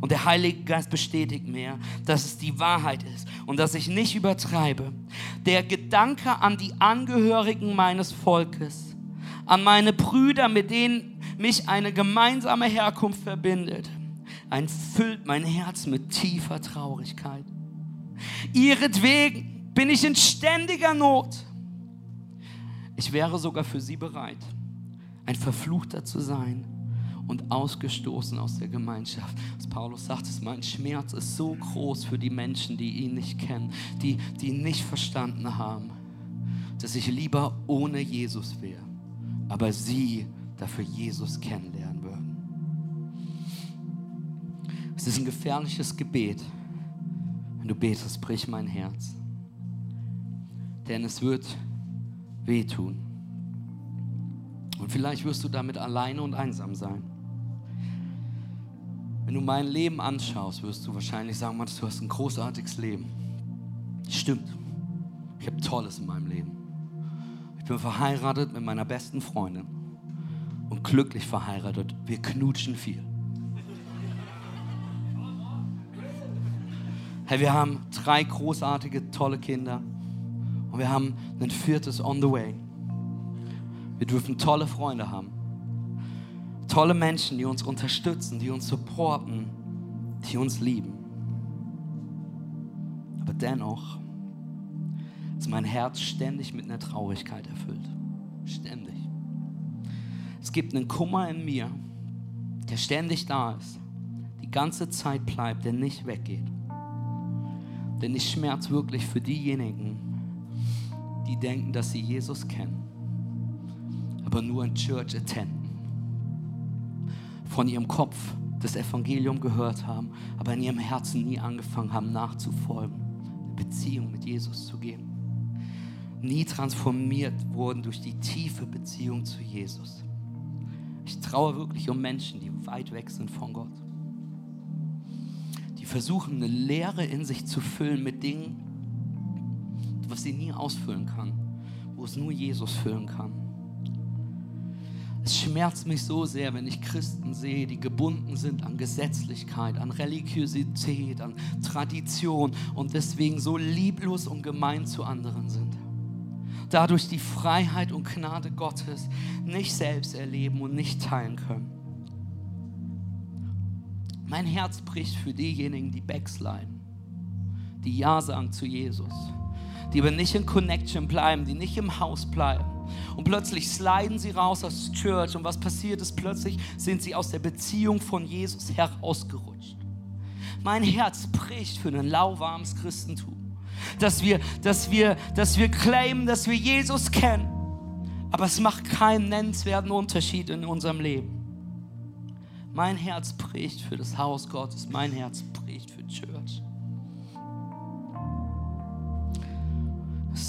und der Heilige Geist bestätigt mir, dass es die Wahrheit ist und dass ich nicht übertreibe. Der Gedanke an die Angehörigen meines Volkes, an meine Brüder, mit denen mich eine gemeinsame Herkunft verbindet, füllt mein Herz mit tiefer Traurigkeit. Ihretwegen bin ich in ständiger Not. Ich wäre sogar für sie bereit, ein Verfluchter zu sein und ausgestoßen aus der Gemeinschaft. Was Paulus sagt, ist, mein Schmerz ist so groß für die Menschen, die ihn nicht kennen, die, die ihn nicht verstanden haben, dass ich lieber ohne Jesus wäre, aber sie dafür Jesus kennenlernen würden. Es ist ein gefährliches Gebet, wenn du betest, brich mein Herz. Denn es wird wehtun. Und vielleicht wirst du damit alleine und einsam sein. Wenn du mein Leben anschaust, wirst du wahrscheinlich sagen, Mann, du hast ein großartiges Leben. Stimmt. Ich habe Tolles in meinem Leben. Ich bin verheiratet mit meiner besten Freundin. und glücklich verheiratet. Wir knutschen viel. Hey, wir haben drei großartige, tolle Kinder und wir haben ein viertes on the way. Wir dürfen tolle Freunde haben. Tolle Menschen, die uns unterstützen, die uns supporten, die uns lieben. Aber dennoch ist mein Herz ständig mit einer Traurigkeit erfüllt. Ständig. Es gibt einen Kummer in mir, der ständig da ist, die ganze Zeit bleibt, der nicht weggeht. Denn ich schmerz wirklich für diejenigen, die denken, dass sie Jesus kennen, aber nur in Church attenden. Von ihrem Kopf das Evangelium gehört haben, aber in ihrem Herzen nie angefangen haben nachzufolgen, eine Beziehung mit Jesus zu geben. Nie transformiert wurden durch die tiefe Beziehung zu Jesus. Ich traue wirklich um Menschen, die weit weg sind von Gott. Die versuchen, eine Leere in sich zu füllen mit Dingen, was sie nie ausfüllen kann, wo es nur Jesus füllen kann. Es schmerzt mich so sehr, wenn ich Christen sehe, die gebunden sind an Gesetzlichkeit, an Religiosität, an Tradition und deswegen so lieblos und gemein zu anderen sind. Dadurch die Freiheit und Gnade Gottes nicht selbst erleben und nicht teilen können. Mein Herz bricht für diejenigen, die backsliden, die Ja sagen zu Jesus, die aber nicht in Connection bleiben, die nicht im Haus bleiben und plötzlich sliden sie raus aus Church. Und was passiert ist? Plötzlich sind sie aus der Beziehung von Jesus herausgerutscht. Mein Herz bricht für ein lauwarmes Christentum. Dass wir, dass, wir, dass wir claimen, dass wir Jesus kennen. Aber es macht keinen nennenswerten Unterschied in unserem Leben. Mein Herz bricht für das Haus Gottes. Mein Herz bricht für Church.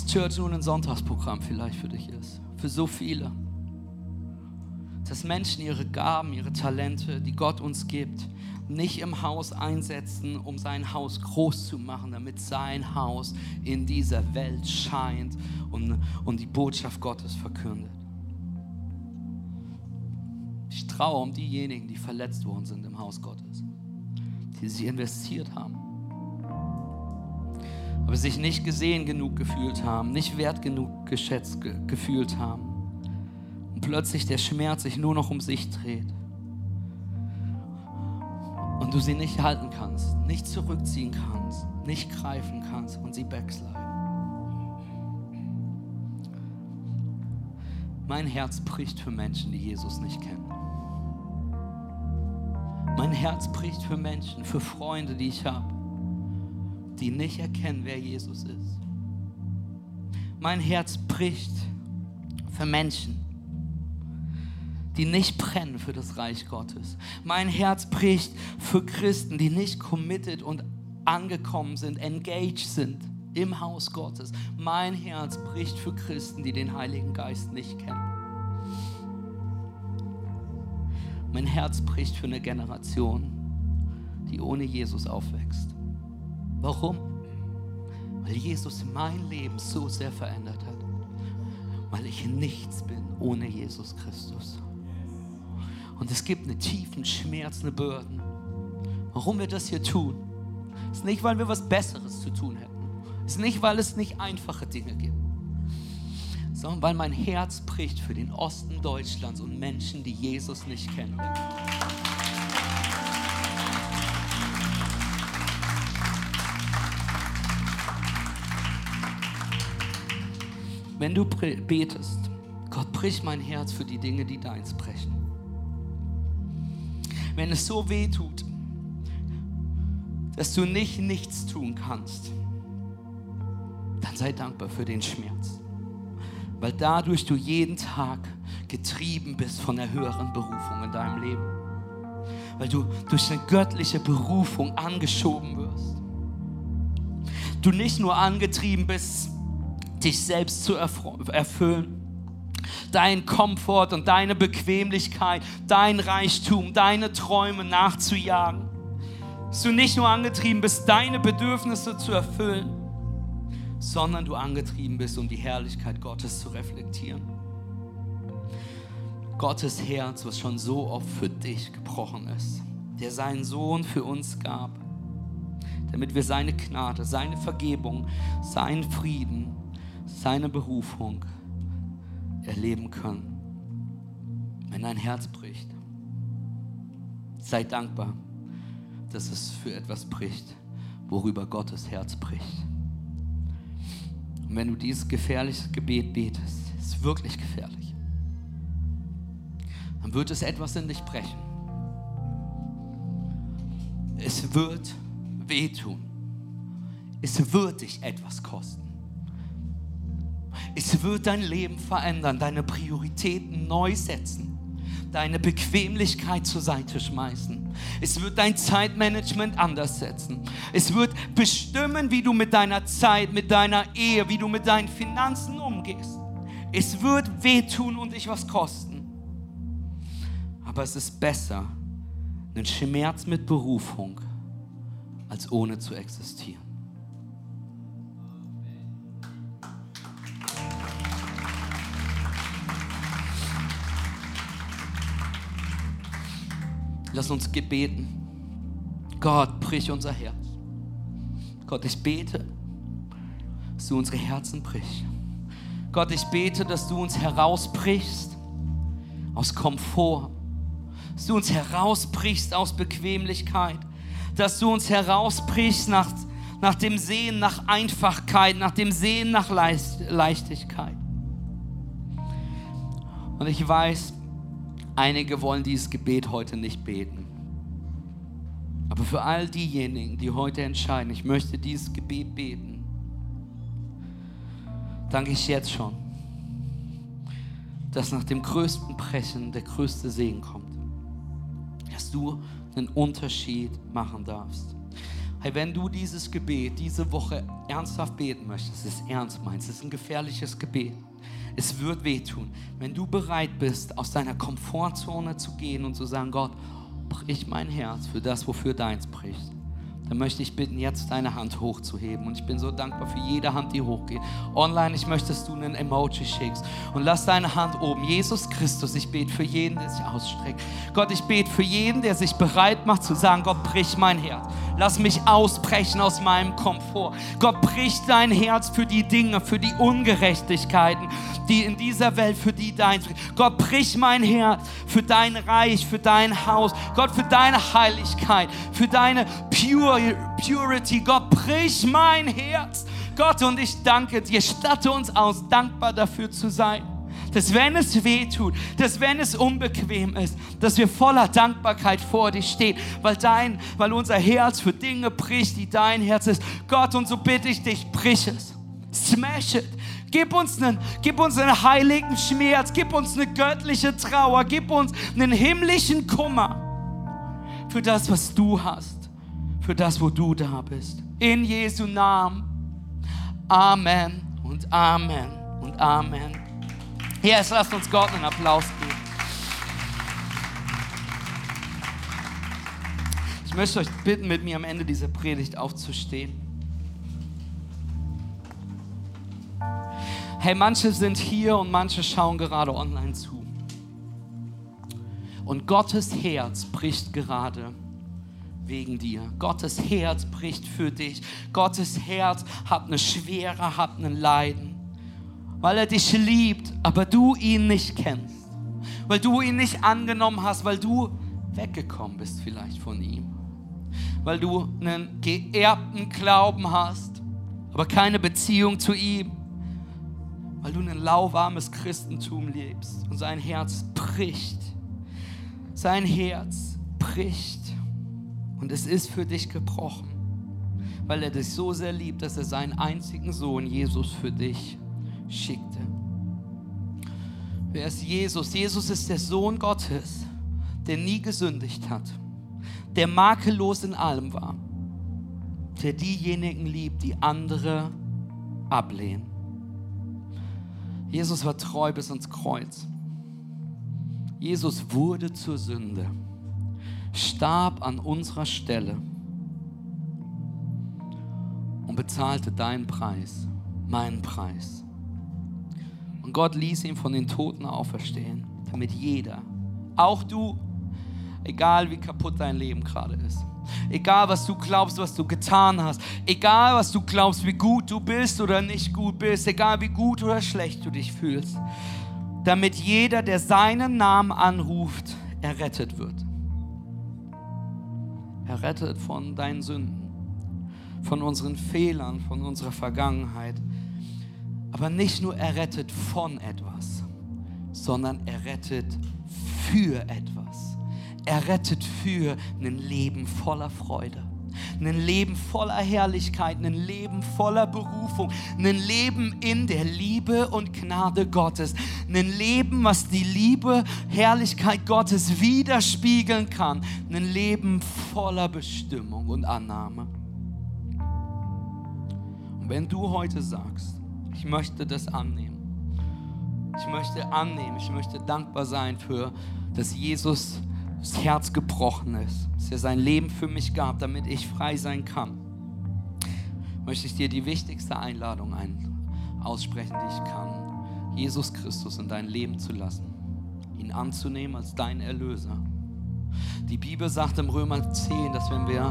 Church nur ein Sonntagsprogramm vielleicht für dich ist. Für so viele. Dass Menschen ihre Gaben, ihre Talente, die Gott uns gibt, nicht im Haus einsetzen, um sein Haus groß zu machen, damit sein Haus in dieser Welt scheint und, und die Botschaft Gottes verkündet. Ich traue um diejenigen, die verletzt worden sind im Haus Gottes, die sie investiert haben aber sich nicht gesehen genug gefühlt haben, nicht wert genug geschätzt ge gefühlt haben. Und plötzlich der Schmerz sich nur noch um sich dreht. Und du sie nicht halten kannst, nicht zurückziehen kannst, nicht greifen kannst und sie backsliden. Mein Herz bricht für Menschen, die Jesus nicht kennen. Mein Herz bricht für Menschen, für Freunde, die ich habe die nicht erkennen, wer Jesus ist. Mein Herz bricht für Menschen, die nicht brennen für das Reich Gottes. Mein Herz bricht für Christen, die nicht committed und angekommen sind, engaged sind im Haus Gottes. Mein Herz bricht für Christen, die den Heiligen Geist nicht kennen. Mein Herz bricht für eine Generation, die ohne Jesus aufwächst. Warum? Weil Jesus mein Leben so sehr verändert hat. Weil ich nichts bin ohne Jesus Christus. Und es gibt einen tiefen Schmerz, eine Burden. Warum wir das hier tun, ist nicht, weil wir was Besseres zu tun hätten. Ist nicht, weil es nicht einfache Dinge gibt. Sondern weil mein Herz bricht für den Osten Deutschlands und Menschen, die Jesus nicht kennen. Wenn du betest, Gott, brich mein Herz für die Dinge, die deins brechen. Wenn es so weh tut, dass du nicht nichts tun kannst, dann sei dankbar für den Schmerz. Weil dadurch du jeden Tag getrieben bist von der höheren Berufung in deinem Leben. Weil du durch eine göttliche Berufung angeschoben wirst. Du nicht nur angetrieben bist, dich selbst zu erfüllen. Dein Komfort und deine Bequemlichkeit, dein Reichtum, deine Träume nachzujagen. Dass du nicht nur angetrieben bist, deine Bedürfnisse zu erfüllen, sondern du angetrieben bist, um die Herrlichkeit Gottes zu reflektieren. Gottes Herz, was schon so oft für dich gebrochen ist, der seinen Sohn für uns gab, damit wir seine Gnade, seine Vergebung, seinen Frieden, seine Berufung erleben können. Wenn dein Herz bricht, sei dankbar, dass es für etwas bricht, worüber Gottes Herz bricht. Und wenn du dieses gefährliche Gebet betest, ist wirklich gefährlich, dann wird es etwas in dich brechen. Es wird wehtun. Es wird dich etwas kosten. Es wird dein Leben verändern, deine Prioritäten neu setzen deine Bequemlichkeit zur Seite schmeißen. Es wird dein Zeitmanagement anders setzen. Es wird bestimmen, wie du mit deiner Zeit, mit deiner Ehe, wie du mit deinen Finanzen umgehst. Es wird wehtun und dich was kosten. Aber es ist besser, einen Schmerz mit Berufung, als ohne zu existieren. Lass uns gebeten. Gott, brich unser Herz. Gott, ich bete, dass du unsere Herzen brichst. Gott, ich bete, dass du uns herausbrichst aus Komfort, dass du uns herausbrichst aus Bequemlichkeit, dass du uns herausbrichst nach, nach dem Sehen nach Einfachkeit, nach dem Sehen nach Leichtigkeit. Und ich weiß, Einige wollen dieses Gebet heute nicht beten. Aber für all diejenigen, die heute entscheiden, ich möchte dieses Gebet beten, danke ich jetzt schon, dass nach dem größten Brechen der größte Segen kommt. Dass du einen Unterschied machen darfst. Hey, wenn du dieses Gebet diese Woche ernsthaft beten möchtest, es ist ernst meinst, es ist ein gefährliches Gebet es wird wehtun. Wenn du bereit bist, aus deiner Komfortzone zu gehen und zu sagen, Gott, brich mein Herz für das, wofür deins bricht dann möchte ich bitten, jetzt deine Hand hochzuheben. Und ich bin so dankbar für jede Hand, die hochgeht. Online, ich möchte, dass du einen Emoji schickst. Und lass deine Hand oben. Jesus Christus, ich bete für jeden, der sich ausstreckt. Gott, ich bete für jeden, der sich bereit macht zu sagen, Gott, brich mein Herz. Lass mich ausbrechen aus meinem Komfort. Gott, brich dein Herz für die Dinge, für die Ungerechtigkeiten, die in dieser Welt, für die dein. Gott, brich mein Herz für dein Reich, für dein Haus. Gott, für deine Heiligkeit, für deine Pure Purity. Gott, brich mein Herz. Gott, und ich danke dir. Statte uns aus, dankbar dafür zu sein. Dass wenn es weh tut, dass wenn es unbequem ist, dass wir voller Dankbarkeit vor dir stehen, weil dein, weil unser Herz für Dinge bricht, die dein Herz ist. Gott, und so bitte ich dich, brich es. Smash it. Gib uns, einen, gib uns einen heiligen Schmerz, gib uns eine göttliche Trauer, gib uns einen himmlischen Kummer für das, was du hast für das, wo du da bist. In Jesu Namen. Amen und Amen und Amen. Jetzt lasst uns Gott einen Applaus geben. Ich möchte euch bitten, mit mir am Ende dieser Predigt aufzustehen. Hey, manche sind hier und manche schauen gerade online zu. Und Gottes Herz bricht gerade wegen dir. Gottes Herz bricht für dich. Gottes Herz hat eine Schwere, hat ein Leiden. Weil er dich liebt, aber du ihn nicht kennst. Weil du ihn nicht angenommen hast, weil du weggekommen bist vielleicht von ihm. Weil du einen geerbten Glauben hast, aber keine Beziehung zu ihm. Weil du ein lauwarmes Christentum lebst und sein Herz bricht. Sein Herz bricht. Und es ist für dich gebrochen, weil er dich so sehr liebt, dass er seinen einzigen Sohn Jesus für dich schickte. Wer ist Jesus? Jesus ist der Sohn Gottes, der nie gesündigt hat, der makellos in allem war, der diejenigen liebt, die andere ablehnen. Jesus war treu bis ans Kreuz. Jesus wurde zur Sünde starb an unserer Stelle und bezahlte deinen Preis, meinen Preis. Und Gott ließ ihn von den Toten auferstehen. damit jeder, auch du, egal wie kaputt dein Leben gerade ist, egal was du glaubst, was du getan hast, egal was du glaubst, wie gut du bist oder nicht gut bist, egal wie gut oder schlecht du dich fühlst, damit jeder, der seinen Namen anruft, errettet wird. Errettet von deinen Sünden, von unseren Fehlern, von unserer Vergangenheit. Aber nicht nur errettet von etwas, sondern errettet für etwas. Errettet für ein Leben voller Freude ein Leben voller Herrlichkeit, ein Leben voller Berufung, ein Leben in der Liebe und Gnade Gottes, ein Leben, was die Liebe, Herrlichkeit Gottes widerspiegeln kann, ein Leben voller Bestimmung und Annahme. Und wenn du heute sagst, ich möchte das annehmen, ich möchte annehmen, ich möchte dankbar sein für, dass Jesus das Herz gebrochen ist, dass er sein Leben für mich gab, damit ich frei sein kann, möchte ich dir die wichtigste Einladung ein aussprechen, die ich kann, Jesus Christus in dein Leben zu lassen, ihn anzunehmen als dein Erlöser. Die Bibel sagt im Römer 10, dass wenn wir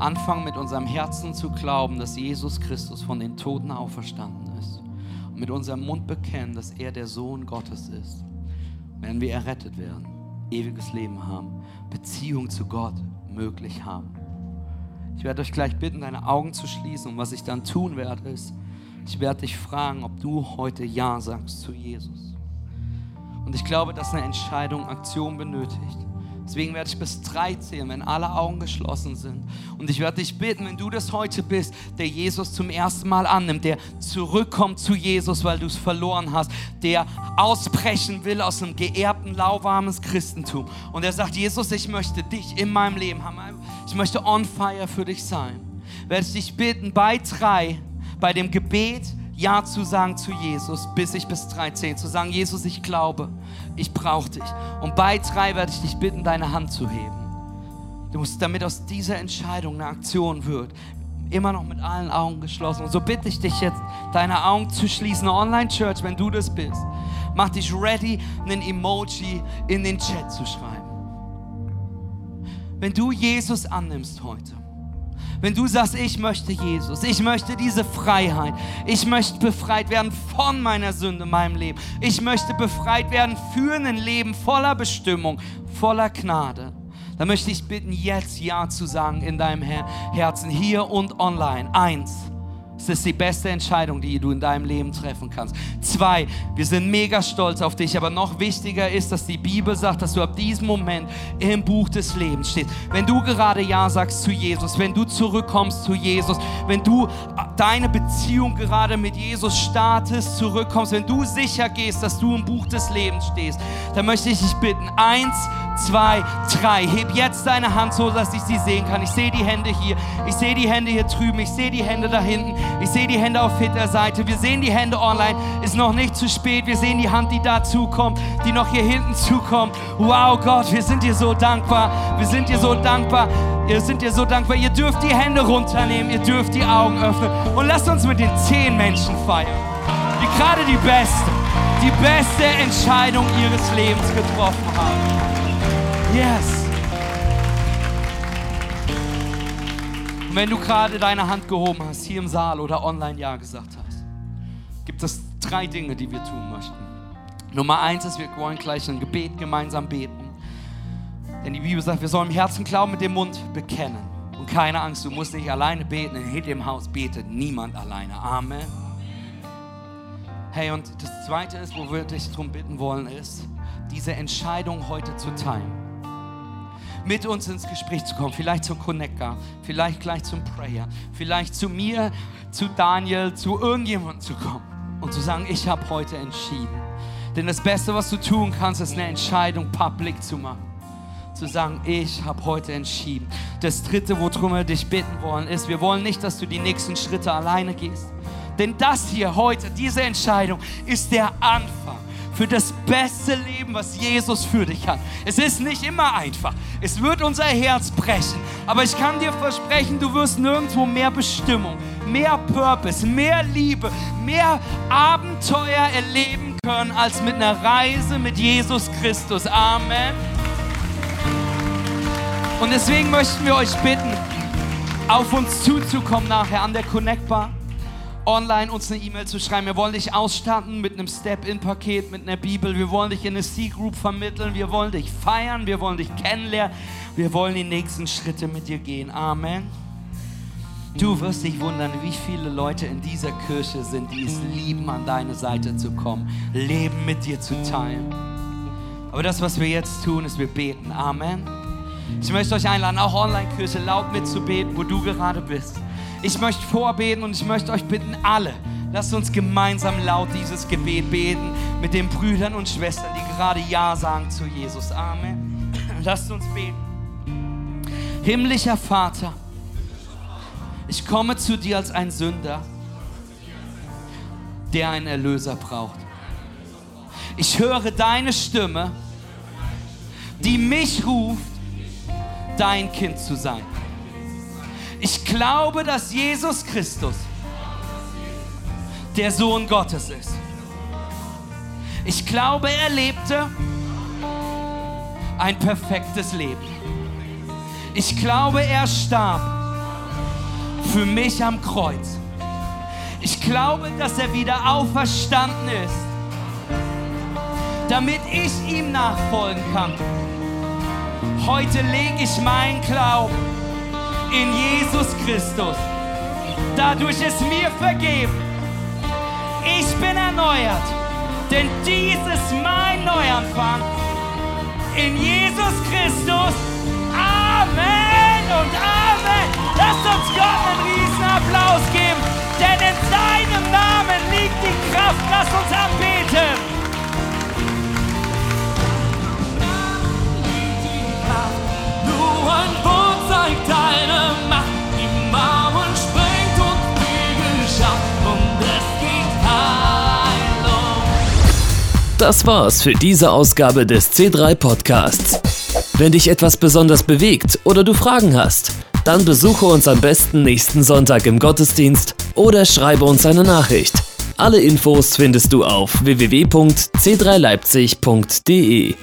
anfangen mit unserem Herzen zu glauben, dass Jesus Christus von den Toten auferstanden mit unserem Mund bekennen, dass er der Sohn Gottes ist, werden wir errettet werden ewiges Leben haben, Beziehung zu Gott möglich haben. Ich werde euch gleich bitten, deine Augen zu schließen und was ich dann tun werde, ist, ich werde dich fragen, ob du heute Ja sagst zu Jesus. Und ich glaube, dass eine Entscheidung Aktion benötigt. Deswegen werde ich bis drei zählen, wenn alle Augen geschlossen sind. Und ich werde dich bitten, wenn du das heute bist, der Jesus zum ersten Mal annimmt, der zurückkommt zu Jesus, weil du es verloren hast, der ausbrechen will aus einem geerbten, lauwarmes Christentum. Und er sagt, Jesus, ich möchte dich in meinem Leben haben. Ich möchte on fire für dich sein. Werde ich dich bitten, bei drei, bei dem Gebet, ja zu sagen zu Jesus, bis ich bis 13, zu sagen, Jesus, ich glaube, ich brauche dich. Und bei drei werde ich dich bitten, deine Hand zu heben. Du musst, damit aus dieser Entscheidung eine Aktion wird, immer noch mit allen Augen geschlossen. Und so bitte ich dich jetzt, deine Augen zu schließen. Online-Church, wenn du das bist, mach dich ready, einen Emoji in den Chat zu schreiben. Wenn du Jesus annimmst heute, wenn du sagst, ich möchte Jesus, ich möchte diese Freiheit, ich möchte befreit werden von meiner Sünde in meinem Leben, ich möchte befreit werden für ein Leben voller Bestimmung, voller Gnade, dann möchte ich bitten, jetzt Ja zu sagen in deinem Herzen, hier und online. Eins das ist die beste Entscheidung, die du in deinem Leben treffen kannst. Zwei, wir sind mega stolz auf dich, aber noch wichtiger ist, dass die Bibel sagt, dass du ab diesem Moment im Buch des Lebens stehst. Wenn du gerade Ja sagst zu Jesus, wenn du zurückkommst zu Jesus, wenn du deine Beziehung gerade mit Jesus startest, zurückkommst, wenn du sicher gehst, dass du im Buch des Lebens stehst, dann möchte ich dich bitten, eins, zwei, drei, heb jetzt deine Hand so, dass ich sie sehen kann. Ich sehe die Hände hier, ich sehe die Hände hier drüben, ich sehe die Hände da hinten. Ich sehe die Hände auf Hitler-Seite. Wir sehen die Hände online. Ist noch nicht zu spät. Wir sehen die Hand, die dazu kommt, die noch hier hinten zukommt. Wow, Gott, wir sind dir so dankbar. Wir sind dir so dankbar. Ihr sind dir so dankbar. Ihr dürft die Hände runternehmen. Ihr dürft die Augen öffnen. Und lasst uns mit den zehn Menschen feiern, die gerade die beste, die beste Entscheidung ihres Lebens getroffen haben. Yes. Und wenn du gerade deine Hand gehoben hast, hier im Saal oder online Ja gesagt hast, gibt es drei Dinge, die wir tun möchten. Nummer eins ist, wir wollen gleich ein Gebet gemeinsam beten. Denn die Bibel sagt, wir sollen im Herzen glauben, mit dem Mund bekennen. Und keine Angst, du musst nicht alleine beten. In dem Haus betet niemand alleine. Amen. Hey, und das Zweite ist, wo wir dich darum bitten wollen, ist, diese Entscheidung heute zu teilen mit uns ins Gespräch zu kommen. Vielleicht zum Connector, vielleicht gleich zum Prayer, vielleicht zu mir, zu Daniel, zu irgendjemandem zu kommen und zu sagen, ich habe heute entschieden. Denn das Beste, was du tun kannst, ist eine Entscheidung public zu machen. Zu sagen, ich habe heute entschieden. Das Dritte, worum wir dich bitten wollen, ist, wir wollen nicht, dass du die nächsten Schritte alleine gehst. Denn das hier heute, diese Entscheidung, ist der Anfang für das beste Leben, was Jesus für dich hat. Es ist nicht immer einfach. Es wird unser Herz brechen. Aber ich kann dir versprechen, du wirst nirgendwo mehr Bestimmung, mehr Purpose, mehr Liebe, mehr Abenteuer erleben können als mit einer Reise mit Jesus Christus. Amen. Und deswegen möchten wir euch bitten, auf uns zuzukommen nachher an der Connect Bar online uns eine E-Mail zu schreiben. Wir wollen dich ausstatten mit einem Step-In-Paket, mit einer Bibel. Wir wollen dich in eine C-Group vermitteln. Wir wollen dich feiern. Wir wollen dich kennenlernen. Wir wollen die nächsten Schritte mit dir gehen. Amen. Du wirst dich wundern, wie viele Leute in dieser Kirche sind, die es lieben, an deine Seite zu kommen, Leben mit dir zu teilen. Aber das, was wir jetzt tun, ist, wir beten. Amen. Ich möchte euch einladen, auch Online-Kirche laut mitzubeten, wo du gerade bist. Ich möchte vorbeten und ich möchte euch bitten, alle, lasst uns gemeinsam laut dieses Gebet beten mit den Brüdern und Schwestern, die gerade Ja sagen zu Jesus. Amen. Lasst uns beten. Himmlischer Vater, ich komme zu dir als ein Sünder, der einen Erlöser braucht. Ich höre deine Stimme, die mich ruft, dein Kind zu sein. Ich glaube, dass Jesus Christus der Sohn Gottes ist. Ich glaube, er lebte ein perfektes Leben. Ich glaube, er starb für mich am Kreuz. Ich glaube, dass er wieder auferstanden ist, damit ich ihm nachfolgen kann. Heute lege ich meinen Glauben in Jesus Christus. Dadurch ist mir vergeben. Ich bin erneuert, denn dies ist mein Neuanfang. In Jesus Christus. Amen und Amen. Lasst uns Gott einen riesen Applaus geben, denn in seinem Namen liegt die Kraft. Lasst uns anbeten. Nur ein Wort zeigt deine Das war's für diese Ausgabe des C3 Podcasts. Wenn dich etwas besonders bewegt oder du Fragen hast, dann besuche uns am besten nächsten Sonntag im Gottesdienst oder schreibe uns eine Nachricht. Alle Infos findest du auf www.c3leipzig.de.